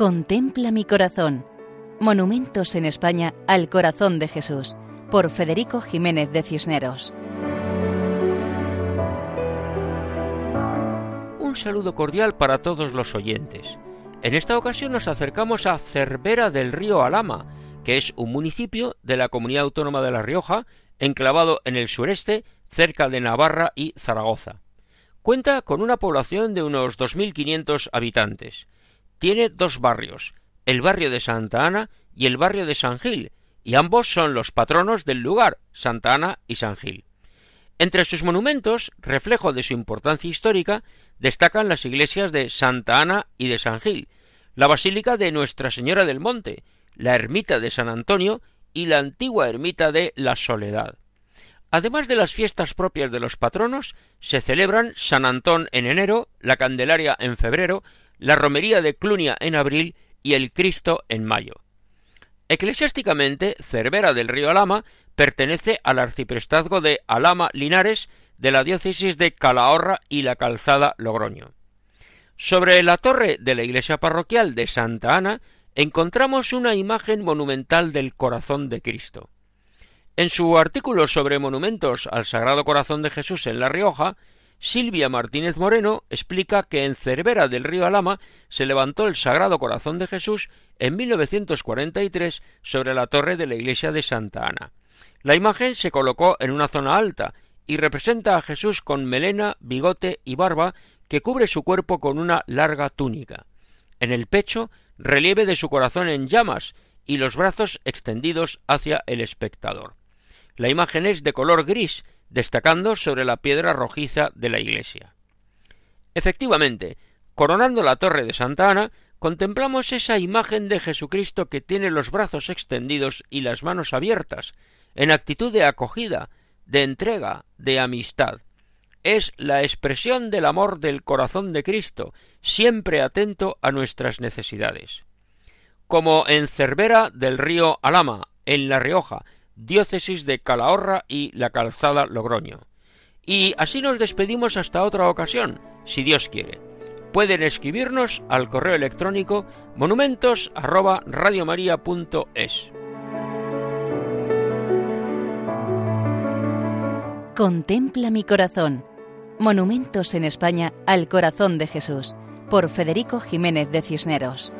Contempla mi corazón. Monumentos en España al corazón de Jesús, por Federico Jiménez de Cisneros. Un saludo cordial para todos los oyentes. En esta ocasión nos acercamos a Cervera del Río Alama, que es un municipio de la Comunidad Autónoma de La Rioja, enclavado en el sureste, cerca de Navarra y Zaragoza. Cuenta con una población de unos 2.500 habitantes tiene dos barrios, el barrio de Santa Ana y el barrio de San Gil, y ambos son los patronos del lugar, Santa Ana y San Gil. Entre sus monumentos, reflejo de su importancia histórica, destacan las iglesias de Santa Ana y de San Gil, la Basílica de Nuestra Señora del Monte, la ermita de San Antonio y la antigua ermita de la Soledad. Además de las fiestas propias de los patronos, se celebran San Antón en enero, la Candelaria en febrero, la romería de Clunia en abril y el Cristo en mayo. Eclesiásticamente, Cervera del río Alama pertenece al arciprestazgo de Alama Linares de la diócesis de Calahorra y la Calzada Logroño. Sobre la torre de la iglesia parroquial de Santa Ana encontramos una imagen monumental del corazón de Cristo. En su artículo sobre monumentos al Sagrado Corazón de Jesús en La Rioja, Silvia Martínez Moreno explica que en Cervera del río Alama se levantó el Sagrado Corazón de Jesús en 1943 sobre la torre de la iglesia de Santa Ana. La imagen se colocó en una zona alta y representa a Jesús con melena, bigote y barba que cubre su cuerpo con una larga túnica. En el pecho, relieve de su corazón en llamas y los brazos extendidos hacia el espectador. La imagen es de color gris destacando sobre la piedra rojiza de la iglesia. Efectivamente, coronando la torre de Santa Ana, contemplamos esa imagen de Jesucristo que tiene los brazos extendidos y las manos abiertas, en actitud de acogida, de entrega, de amistad. Es la expresión del amor del corazón de Cristo, siempre atento a nuestras necesidades. Como en Cervera del río Alama, en La Rioja, diócesis de Calahorra y la Calzada Logroño. Y así nos despedimos hasta otra ocasión, si Dios quiere. Pueden escribirnos al correo electrónico monumentos Contempla mi corazón. Monumentos en España al corazón de Jesús, por Federico Jiménez de Cisneros.